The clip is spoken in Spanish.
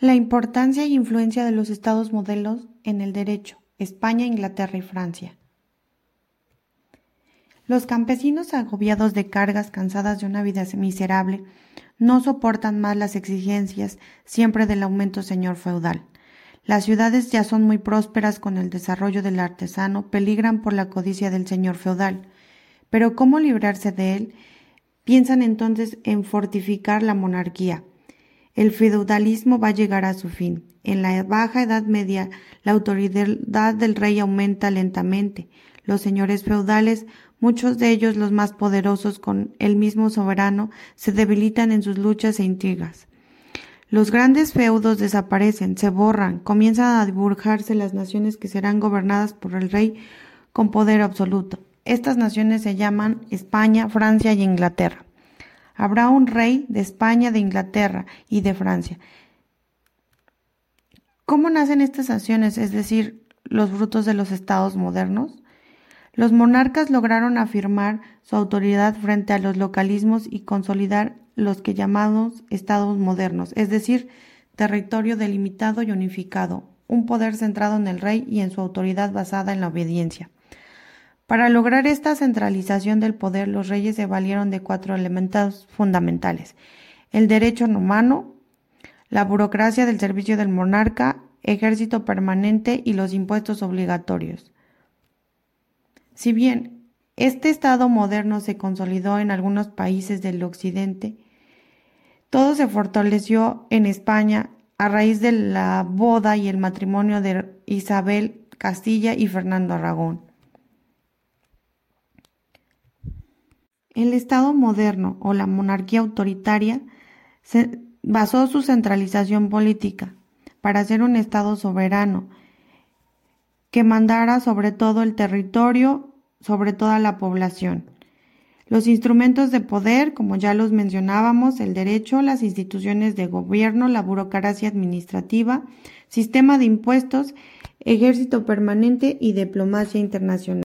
La importancia e influencia de los estados modelos en el derecho, España, Inglaterra y Francia. Los campesinos agobiados de cargas, cansadas de una vida miserable, no soportan más las exigencias siempre del aumento señor feudal. Las ciudades ya son muy prósperas con el desarrollo del artesano, peligran por la codicia del señor feudal. Pero ¿cómo librarse de él? Piensan entonces en fortificar la monarquía. El feudalismo va a llegar a su fin. En la baja Edad Media, la autoridad del rey aumenta lentamente. Los señores feudales, muchos de ellos los más poderosos con el mismo soberano, se debilitan en sus luchas e intrigas. Los grandes feudos desaparecen, se borran, comienzan a dibujarse las naciones que serán gobernadas por el rey con poder absoluto. Estas naciones se llaman España, Francia y Inglaterra. Habrá un rey de España, de Inglaterra y de Francia. ¿Cómo nacen estas naciones, es decir, los frutos de los estados modernos? Los monarcas lograron afirmar su autoridad frente a los localismos y consolidar los que llamamos estados modernos, es decir, territorio delimitado y unificado, un poder centrado en el rey y en su autoridad basada en la obediencia. Para lograr esta centralización del poder, los reyes se valieron de cuatro elementos fundamentales. El derecho humano, la burocracia del servicio del monarca, ejército permanente y los impuestos obligatorios. Si bien este Estado moderno se consolidó en algunos países del occidente, todo se fortaleció en España a raíz de la boda y el matrimonio de Isabel Castilla y Fernando Aragón. El Estado moderno o la monarquía autoritaria se basó su centralización política para ser un Estado soberano que mandara sobre todo el territorio, sobre toda la población. Los instrumentos de poder, como ya los mencionábamos, el derecho, las instituciones de gobierno, la burocracia administrativa, sistema de impuestos, ejército permanente y diplomacia internacional.